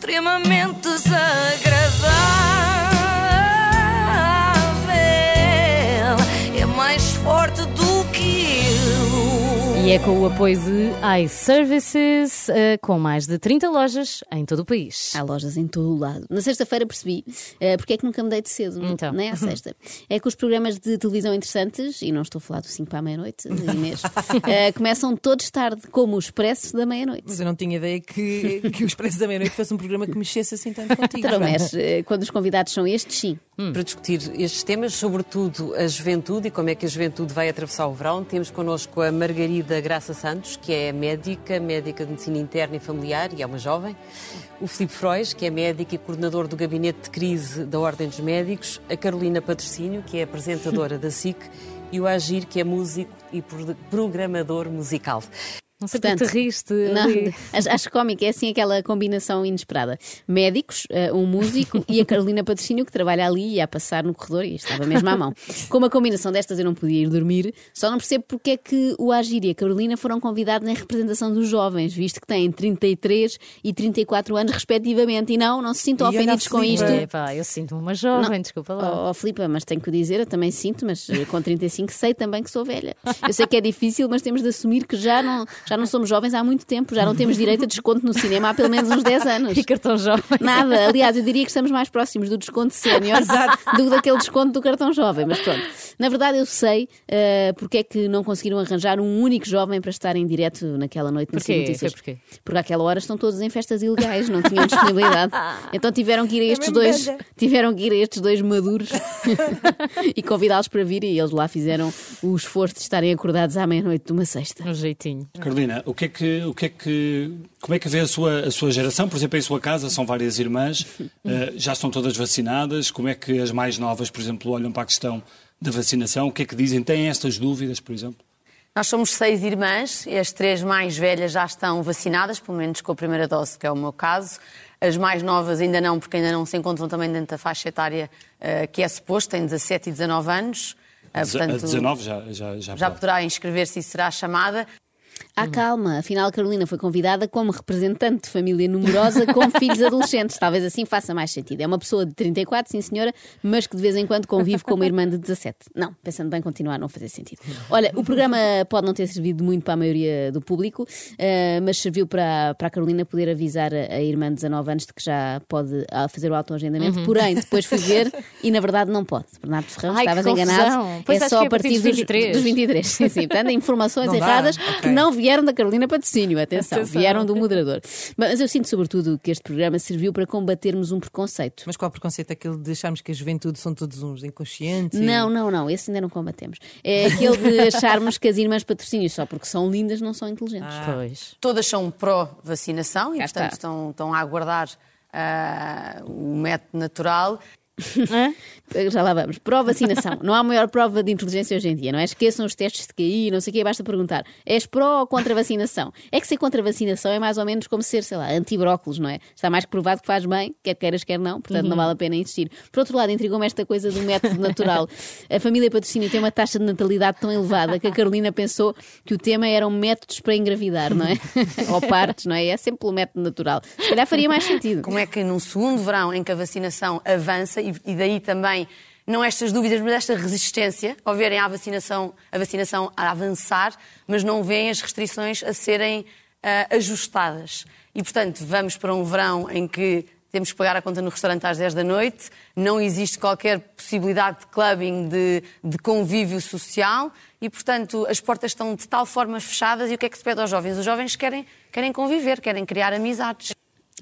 extremamente desagradável. E é com o apoio de iServices, eh, com mais de 30 lojas em todo o país. Há lojas em todo o lado. Na sexta-feira percebi uh, porque é que nunca me deito cedo, Então. nem à sexta. É que os programas de televisão interessantes, e não estou a falar do 5 para a meia-noite, Inês, uh, começam todos tarde, como o Expresso da meia-noite. Mas eu não tinha ideia que, que o Expresso da Meia-Noite fosse um programa que mexesse assim tanto contigo. Então, mas, quando os convidados são estes, sim. Para discutir estes temas, sobretudo a juventude e como é que a juventude vai atravessar o verão, temos connosco a Margarida Graça Santos, que é médica, médica de medicina interna e familiar e é uma jovem. O Filipe Frois, que é médico e coordenador do gabinete de crise da Ordem dos Médicos. A Carolina Patrocínio, que é apresentadora da SIC. E o Agir, que é músico e pro- programador musical. Não sei Portanto, te riste. Não, acho, acho cómico, é assim aquela combinação inesperada. Médicos, eh, um músico e a Carolina Patrocínio que trabalha ali e a passar no corredor e estava mesmo à mão. Com uma combinação destas eu não podia ir dormir, só não percebo porque é que o Agir e a Carolina foram convidados em representação dos jovens, visto que têm 33 e 34 anos respectivamente. E não, não se sintam E ofendidos a com isto. É, pá, eu sinto-me uma jovem, Não. desculpa lá. Oh, oh Filipa, mas tenho que o dizer, eu também sinto, mas eh, com 35 sei também que sou velha. Eu sei que é difícil, mas temos de assumir que já não, já não somos jovens há muito tempo, já não temos direito a desconto no cinema há pelo menos uns 10 anos. E cartão jovem. Nada, aliás, eu diria que estamos mais próximos do desconto sénior do que daquele desconto do cartão jovem, mas pronto. Na verdade, eu sei uh, porque é que não conseguiram arranjar um único jovem para estar em direto naquela noite nas Porquê? notícias. Foi porquê? Porque àquela hora estão todos em festas ilegais, não tinham disponibilidade. Então tiveram que ir a estes mesmo dois, tiveram que ir a estes dois maduros e convidá-los para vir e eles lá fizeram o esforço de estarem acordados à meia-noite de uma sexta. Um jeitinho. Carolina, o que é que, o que é que, como é que vê a sua, a sua geração? Por exemplo, em sua casa são várias irmãs, eh, já estão todas vacinadas. Como é que as mais novas, por exemplo, olham para a questão da vacinação? O que é que dizem? Têm estas dúvidas, por exemplo? Nós somos seis irmãs e as três mais velhas já estão vacinadas, pelo menos com a primeira dose, que é o meu caso. As mais novas ainda não, porque ainda não se encontram também dentro da faixa etária eh, que é suposto, têm 17 e 19 anos. Eh, a 19 já, já, já, já pode. poderá inscrever-se e será chamada. Há calma, afinal a Carolina foi convidada como representante de família numerosa com filhos adolescentes. Talvez assim faça mais sentido. É uma pessoa de 34, sim senhora, mas que de vez em quando convive com uma irmã de 17. Não, pensando bem, continuar a não fazer sentido. Olha, o programa pode não ter servido muito para a maioria do público, eh, mas serviu para, para a Carolina poder avisar a, a irmã de 19 anos de que já pode ah, fazer o autoagendamento. Porém, depois fui ver e na verdade não pode. Bernardo Ferrão, estavas enganado. Pois é só é a partir dos 23. dos 23. Sim, sim. Portanto, informações Não dá, erradas que ok. não vieram da Carolina Patrocínio, atenção, Atenção. vieram do moderador. Mas eu sinto sobretudo que este programa serviu para combatermos um preconceito. Mas qual preconceito? Aquele de acharmos que a juventude são todos uns inconscientes? e- Não, não, não, esse ainda não combatemos. É aquele de acharmos que as irmãs patrocínios, só porque são lindas, não são inteligentes. Pois. Todas são pró-vacinação e, portanto, estão, estão a aguardar ah, o método natural. Hã? Já lá vamos. Pró-vacinação. Não há maior prova de inteligência hoje em dia, não é? Esqueçam os testes de QI, não sei o quê, basta perguntar: és pró ou contra a vacinação? É que ser contra vacinação é mais ou menos como ser, sei lá, anti-brócolos, não é? Está mais que provado que faz bem, quer queiras, quer não, portanto não vale a pena insistir. Por outro lado, intrigou-me esta coisa do método natural. A família patrocínio tem uma taxa de natalidade tão elevada que a Carolina pensou que o tema eram métodos para engravidar, não é? ou partes, não é? É sempre pelo método natural. Se calhar faria mais sentido. Como é que num segundo verão em que a vacinação avança e, e daí também não estas dúvidas, mas esta resistência ao verem a vacinação, a vacinação a avançar, mas não veem as restrições a serem ah, ajustadas. E, portanto, vamos para um verão em que temos que pagar a conta no restaurante às 10 da noite, não existe qualquer possibilidade de clubbing, de, de convívio social e, portanto, as portas estão de tal forma fechadas e o que é que se pede aos jovens? Os jovens querem, querem conviver, querem criar amizades.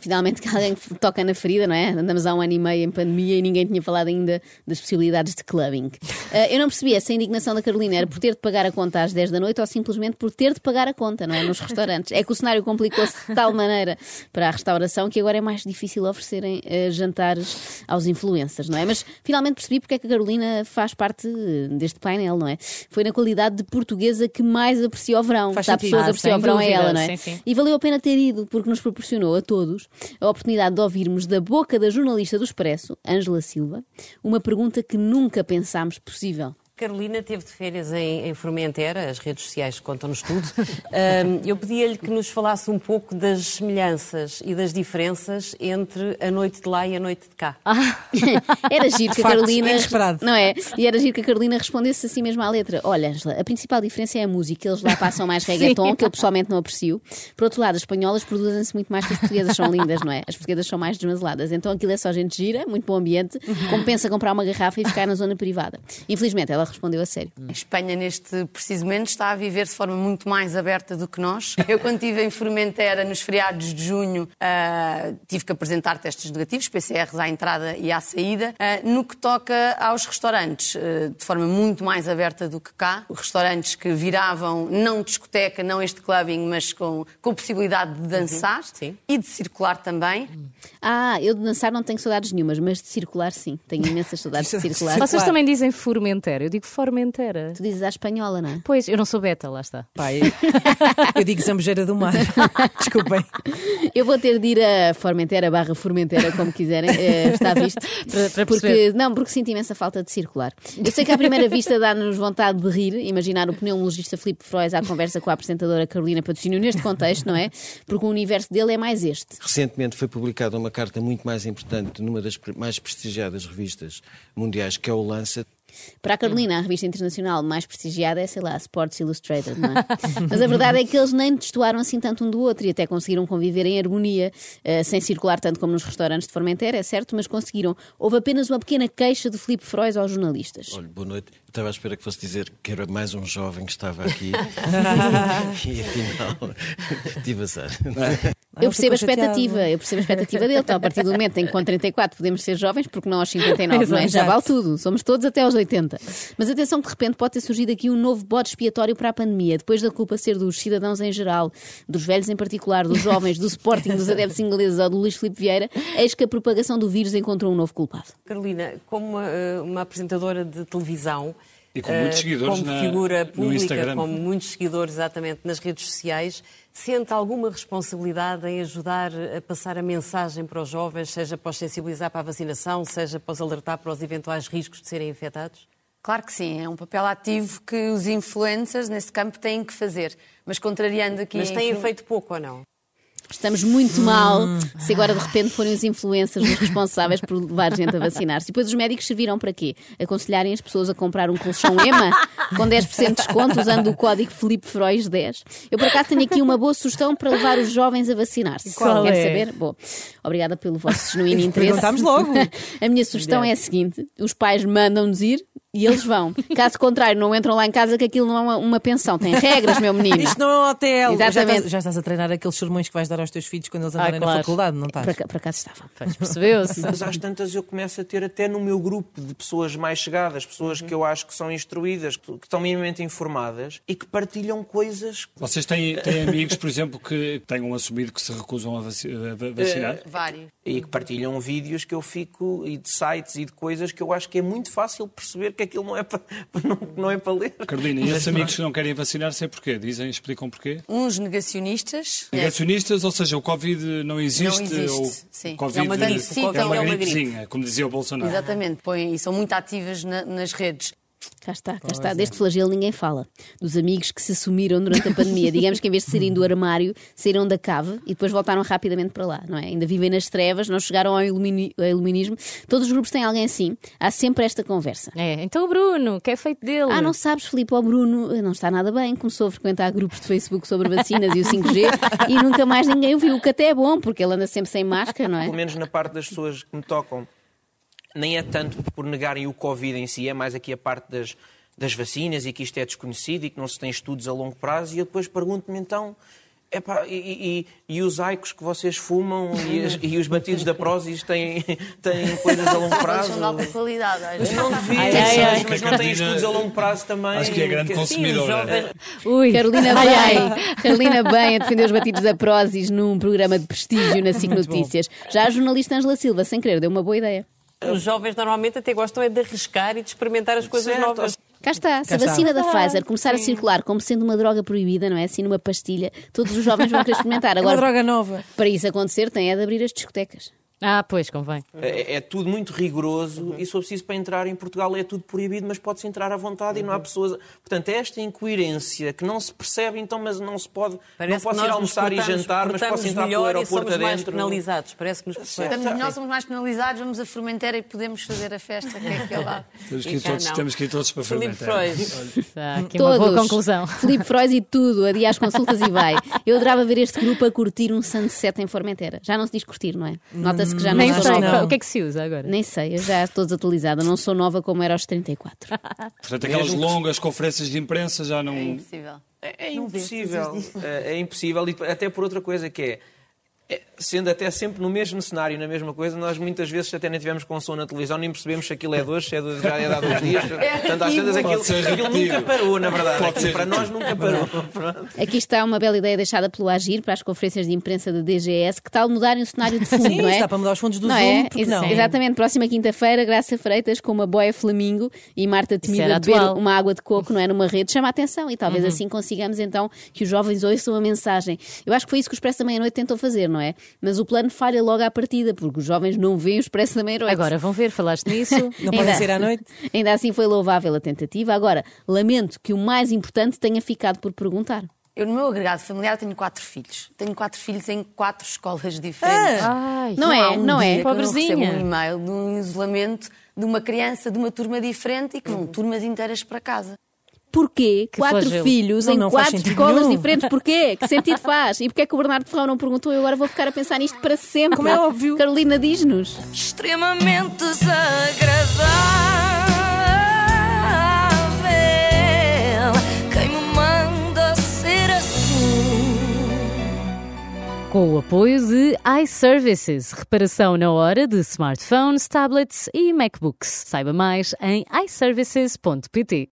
Finalmente que alguém toca na ferida, não é? Andamos há um ano e meio em pandemia e ninguém tinha falado ainda das possibilidades de clubbing. Ah, eu não percebi essa indignação da Carolina, era por ter de pagar a conta às 10 da noite ou simplesmente por ter de pagar a conta, não é? Nos restaurantes. É que o cenário complicou-se de tal maneira para a restauração que agora é mais difícil oferecerem ah, jantares aos influencers, não é? Mas finalmente percebi porque é que a Carolina faz parte eh, deste painel, não é? Foi na qualidade de portuguesa que mais aprecia o verão. Faz Se há sentido. pessoas Ah, a apreciar sem o verão é ela, não é? sim, sim. E valeu a pena ter ido, porque nos proporcionou a todos a oportunidade de ouvirmos da boca da jornalista do Expresso, Ângela Silva, uma pergunta que nunca pensámos possível. Carolina teve de férias em, em Formentera, as redes sociais contam-nos tudo. Ahm, eu pedia-lhe que nos falasse um pouco das semelhanças e das diferenças entre a noite de lá e a noite de cá. Era giro que a Carolina. inesperado. Não é? E era giro que a Carolina respondesse assim mesmo à letra. Olha, Angela, a principal diferença é a música. Eles lá passam mais reggaeton, que eu pessoalmente não aprecio. Por outro lado, as espanholas produzem-se muito mais que as portuguesas, são lindas, não é? As portuguesas são mais desmazeladas. Então aquilo é só gente gira, muito bom ambiente, compensa comprar uma garrafa e ficar na zona privada. Infelizmente, ela respondeu a sério. A Espanha, neste preciso momento, está a viver de forma muito mais aberta do que nós. Eu, quando estive em Formentera, nos feriados de junho, ah, tive que apresentar testes negativos, PCRs à entrada e à saída. Ah, no que toca aos restaurantes, ah, de forma muito mais aberta do que cá, restaurantes que viravam não discoteca, não este clubbing, mas com, com possibilidade de dançar Sim. e de circular também. Ah, eu de dançar não tenho saudades nenhumas, mas de circular sim. Tenho imensas saudades de circular. Vocês também dizem Formentera. Eu digo Formentera. Tu dizes à espanhola, não é? Pois, eu não sou beta, lá está. Pai, eu digo Zambujeira do Mar. Desculpem. Eu vou ter de ir a Formentera barra Formentera, como quiserem, eh, está visto. Para- para porque, não, porque sinto imensa falta de circular. Eu sei que à primeira vista dá-nos vontade de rir, imaginar o pneumologista Filipe Frois à conversa com a apresentadora Carolina Patrocínio neste contexto, não é? Porque o universo dele é mais este. Recentemente foi publicada uma carta muito mais importante numa das mais prestigiadas revistas mundiais, que é o Lancet, Para a Carolina, a revista internacional mais prestigiada é, sei lá, Sports Illustrated, não é? Mas a verdade é que eles nem destoaram assim tanto um do outro e até conseguiram conviver em harmonia, eh, sem circular tanto como nos restaurantes de Formentera, é certo, mas conseguiram. Houve apenas uma pequena queixa de Filipe Frois aos jornalistas. Olha, boa noite. Eu estava à espera que fosse dizer que era mais um jovem que estava aqui. e afinal, tive azar. Eu percebo a expectativa, eu percebo a expectativa dele. Então, a partir do momento em que com 34 podemos ser jovens, porque não aos 59, não é? Já vale tudo. Somos todos até aos 80. Mas atenção que de repente pode ter surgido aqui um novo bode expiatório para a pandemia, depois da culpa ser dos cidadãos em geral, dos velhos em particular, dos jovens, do Sporting, dos adeptos ingleses ou do Luís Filipe Vieira, eis que a propagação do vírus encontrou um novo culpado. Carolina, como uma, eh, uma apresentadora de televisão. E com muitos eh, seguidores Como na- figura no pública, Instagram. com muitos seguidores exatamente nas redes sociais, sente alguma responsabilidade em ajudar a passar a mensagem para os jovens, seja para os sensibilizar para a vacinação, seja para os alertar para os eventuais riscos de serem infectados? Claro que sim, é um papel ativo que os influencers nesse campo têm que fazer. Mas contrariando aqui. Mas têm feito pouco ou não? Estamos muito mal se agora de repente forem os influencers os responsáveis por levar gente a vacinar-se. E depois os médicos serviram para quê? Aconselharem as pessoas a comprar um colchão EMA com 10% de desconto usando o código Felipe Frois 10. Eu por acaso tenho aqui uma boa sugestão para levar os jovens a vacinar-se. Qual Quer é? saber? Bom, obrigada pelo vosso genuíno interesse. Perguntámos logo. A minha sugestão é a seguinte: os pais mandam-nos ir e eles vão. Caso contrário, não entram lá em casa que aquilo não é uma, uma pensão. Tem regras, meu menino. Isto não é um hotel. Já Exatamente. estás, já estás a treinar aqueles sermões que vais dar aos teus filhos quando eles andarem claro. na faculdade, não estás? Para, cá- para estava. Percebeu-se? Mas às tantas eu começo a ter até no meu grupo de pessoas mais chegadas, pessoas que eu acho que são instruídas, que, que estão minimamente informadas e que partilham coisas. Vocês têm, têm amigos, por exemplo, que tenham assumido que se recusam a, vaci- a vacinar? Vários. E que partilham vídeos que eu fico, e de sites e de coisas que eu acho que é muito fácil perceber que aquilo não é para, não, não é para ler. Carolina, e esses amigos que não querem vacinar-se é porquê? Dizem, explicam porquê? Uns negacionistas. Negacionistas, ou seja, o Covid não existe, Não existe, ou sim. o Covid É uma gripe, o Sim, Covid é uma é uma gripe. gripezinha, como dizia o Bolsonaro. Exatamente, põem, e são muito ativas na- nas redes. Cá está, cá está. Deste flagelo ninguém fala. Dos amigos que se sumiram durante a pandemia. Digamos que em vez de saírem do armário, saíram da cave e depois voltaram rapidamente para lá, não é? Ainda vivem nas trevas, não chegaram ao, ilumini- ao iluminismo. Todos os grupos têm alguém assim. Há sempre esta conversa. É, então o Bruno, que é feito dele? Ah, não sabes, Filipe, o Bruno eh, não está nada bem. Começou a frequentar grupos de Facebook sobre vacinas e o 5G e nunca mais ninguém o viu, o que até é bom, porque ele anda sempre sem máscara, não é? Pelo menos na parte das pessoas que me tocam, nem é tanto por negarem o Covid em si, é mais aqui a parte das, das vacinas e que isto é desconhecido e que não se tem estudos a longo prazo. E eu depois pergunto-me então. epá, e, e- e os aicos que vocês fumam e, as- e os batidos da Prozis têm, têm coisas a longo prazo? São de alta qualidade. Não devia, Ai, ai, ai. mas não têm estudos a longo prazo também. Acho que é grande Sim, consumidora. jovens- Ui. Carolina bem, Carolina bem a defender os batidos da Prozis num programa de prestígio na SIC Notícias. Já a jornalista Angela Silva, sem querer, deu uma boa ideia. Os jovens normalmente até gostam é de arriscar e de experimentar as coisas Certo. novas. Cá está, se a está. vacina da Pfizer começar a circular como sendo uma droga proibida, não é? Assim numa pastilha, todos os jovens vão querer experimentar. É uma Agora, droga nova. para isso acontecer, tem é de abrir as discotecas. Ah, pois, convém. É, é tudo muito rigoroso e se for preciso para entrar em Portugal é tudo proibido, mas pode-se entrar à vontade e não há pessoas. Portanto, esta incoerência que não se percebe, então, mas não se pode. Parece não posso que ir almoçar e jantar, mas posso entrar pelo aeroporto somos mais adentro. penalizados. Parece que nos Estamos melhor, somos mais penalizados, vamos a Formentera e podemos fazer a festa que é lá. Temos que ir todos, não. temos que ir todos para Fermenteira. Freud. Aqui uma Todos. boa conclusão. Filipe Freud e tudo, adia as consultas e vai. Eu adorava ver este grupo a curtir um sunset em Formentera. Já não se diz curtir, não é? Nota-se que já não Nem sou sei. nova. O que é que se usa agora? Nem sei, eu já estou desatualizada, não sou nova como era aos 34. Portanto, aquelas longas conferências de imprensa já não. É impossível. É, é impossível. É, é impossível, e até por outra coisa que é. é, Sendo até sempre no mesmo cenário, na mesma coisa, nós muitas vezes até nem tivemos com som na televisão, nem percebemos se aquilo é de hoje, se é de, já é de há dois dias. Portanto, às vezes aquilo, aquilo nunca parou, na verdade. Pode Aquilo ser para nós nunca parou. Pronto. Aqui está uma bela ideia deixada pelo Agir para as conferências de imprensa da DGS. Que tal mudarem o cenário de fundo, Sim, não é? dá para mudar os fundos do não Zoom, é? porque Ex- não? Exatamente, próxima quinta-feira, Graça Freitas com uma boia flamingo e Marta Temida beber atual. uma água de coco, não é? Numa rede, chama a atenção e talvez assim consigamos então que os jovens ouçam a mensagem. Eu acho que foi isso que o Expresso da Meia-Noite tentou fazer, não é? Mas o plano falha logo à partida, porque os jovens não veem o Expresso da Meia-Noite. Agora vão ver, falaste nisso. Não podem sair à noite? Ainda assim foi louvável a tentativa. Agora, lamento que o mais importante tenha ficado por perguntar. Eu, no meu agregado familiar, tenho quatro filhos. Tenho quatro filhos em quatro escolas diferentes. Ai, Não é, há um não é. que eu não Pobrezinha. recebo um e-mail de um isolamento de uma criança de uma turma diferente e que vão turmas inteiras para casa. Porquê quatro flagelo. filhos Não, em não quatro escolas nenhum. diferentes? Porquê? Que sentido faz? E porquê é que o Bernardo Ferrão não perguntou? Eu agora vou ficar a pensar nisto para sempre. Como é óbvio. Carolina, diz-nos. extremamente desagradável. Quem me manda ser assim? Com o apoio de iServices, reparação na hora de smartphones, tablets e MacBooks. Saiba mais em iServices.pt.